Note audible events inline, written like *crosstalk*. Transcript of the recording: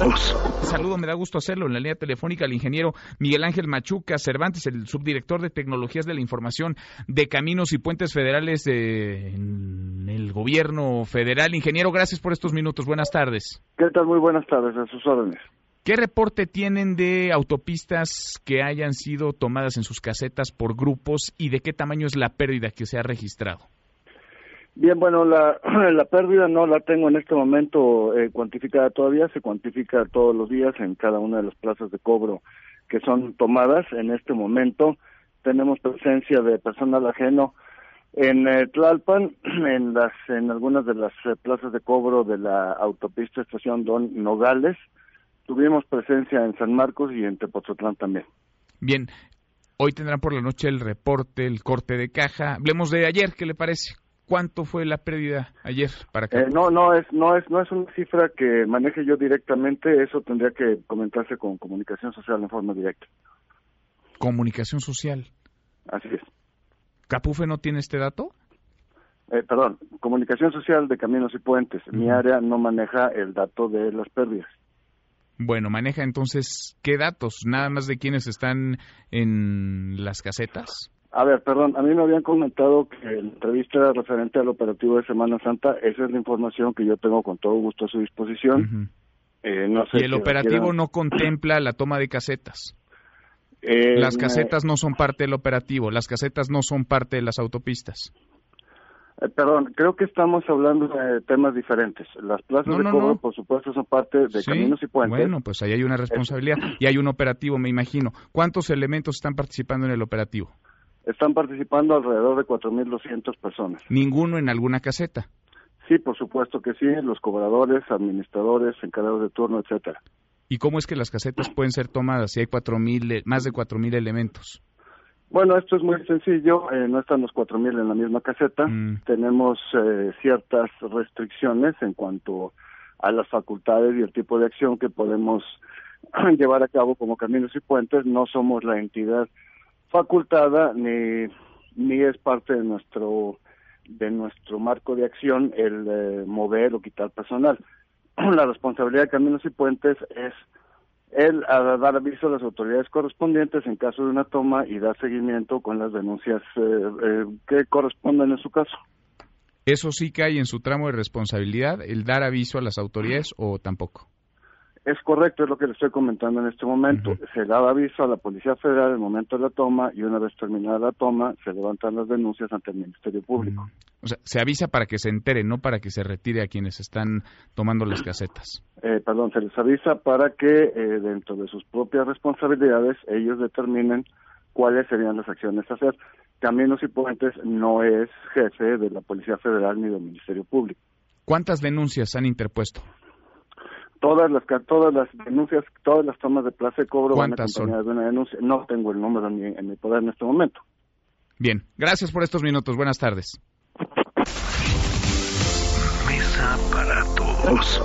todos. Saludo, me da gusto hacerlo en la línea telefónica al ingeniero Miguel Ángel Machuca Cervantes, el subdirector de Tecnologías de la Información de Caminos y Puentes Federales en el gobierno federal. Ingeniero, gracias por estos minutos. Buenas tardes. ¿Qué tal? Muy buenas tardes, a sus órdenes. ¿Qué reporte tienen de autopistas que hayan sido tomadas en sus casetas por grupos y de qué tamaño es la pérdida que se ha registrado? Bien, bueno, la, *clears throat* la pérdida no la tengo en este momento eh, cuantificada todavía, se cuantifica todos los días en cada una de las plazas de cobro que son tomadas. En este momento tenemos presencia de personal ajeno en eh, Tlalpan, *clears throat* en las en algunas de las eh, plazas de cobro de la autopista estación Don Nogales. Tuvimos presencia en San Marcos y en Tepozotlán también. Bien, hoy tendrán por la noche el reporte, el corte de caja. Hablemos de ayer, ¿qué le parece? ¿Cuánto fue la pérdida ayer para eh, no, no es, no es, no es una cifra que maneje yo directamente. Eso tendría que comentarse con comunicación social en forma directa. Comunicación social. Así es. ¿Capufe no tiene este dato? Eh, perdón, comunicación social de caminos y puentes. Mi área no maneja el dato de las pérdidas. Bueno, maneja entonces qué datos, nada más de quienes están en las casetas. A ver, perdón, a mí me habían comentado que la entrevista era referente al operativo de Semana Santa. Esa es la información que yo tengo con todo gusto a su disposición. Eh, no sé y el operativo no contempla la toma de casetas. Eh, las casetas no son parte del operativo, las casetas no son parte de las autopistas. Eh, perdón, creo que estamos hablando de temas diferentes. Las plazas de cobro, por supuesto, son parte de caminos y puentes. Bueno, pues ahí hay una responsabilidad y hay un operativo, me imagino. ¿Cuántos elementos están participando en el operativo? Están participando alrededor de 4.200 personas. ¿Ninguno en alguna caseta? Sí, por supuesto que sí, los cobradores, administradores, encargados de turno, etcétera. ¿Y cómo es que las casetas pueden ser tomadas si hay cuatro mil, eh, más de 4.000 elementos? Bueno, esto es muy sencillo, eh, no están los 4.000 en la misma caseta, mm. tenemos eh, ciertas restricciones en cuanto a las facultades y el tipo de acción que podemos *clears throat* llevar a cabo como caminos y puentes, no somos la entidad facultada ni ni es parte de nuestro de nuestro marco de acción el eh, mover o quitar personal. *clears throat* La responsabilidad de Caminos y Puentes es el dar aviso a las autoridades correspondientes en caso de una toma y dar seguimiento con las denuncias eh, eh, que correspondan en su caso. ¿Eso sí cae en su tramo de responsabilidad, el dar aviso a las autoridades o tampoco? Es correcto, es lo que le estoy comentando en este momento. Se daba aviso a la Policía Federal en el momento de la toma y una vez terminada la toma se levantan las denuncias ante el Ministerio Público. O sea, se avisa para que se entere, no para que se retire a quienes están tomando las casetas. Eh, perdón, se les avisa para que eh, dentro de sus propias responsabilidades ellos determinen cuáles serían las acciones a hacer. Caminos y Puentes no es jefe de la Policía Federal ni del Ministerio Público. ¿Cuántas denuncias han interpuesto? Todas las todas las denuncias, todas las tomas de plaza de cobro van acompañadas de una denuncia. No tengo el número en mi, en mi poder en este momento. Bien, gracias por estos minutos. Buenas tardes. Mesa para todos.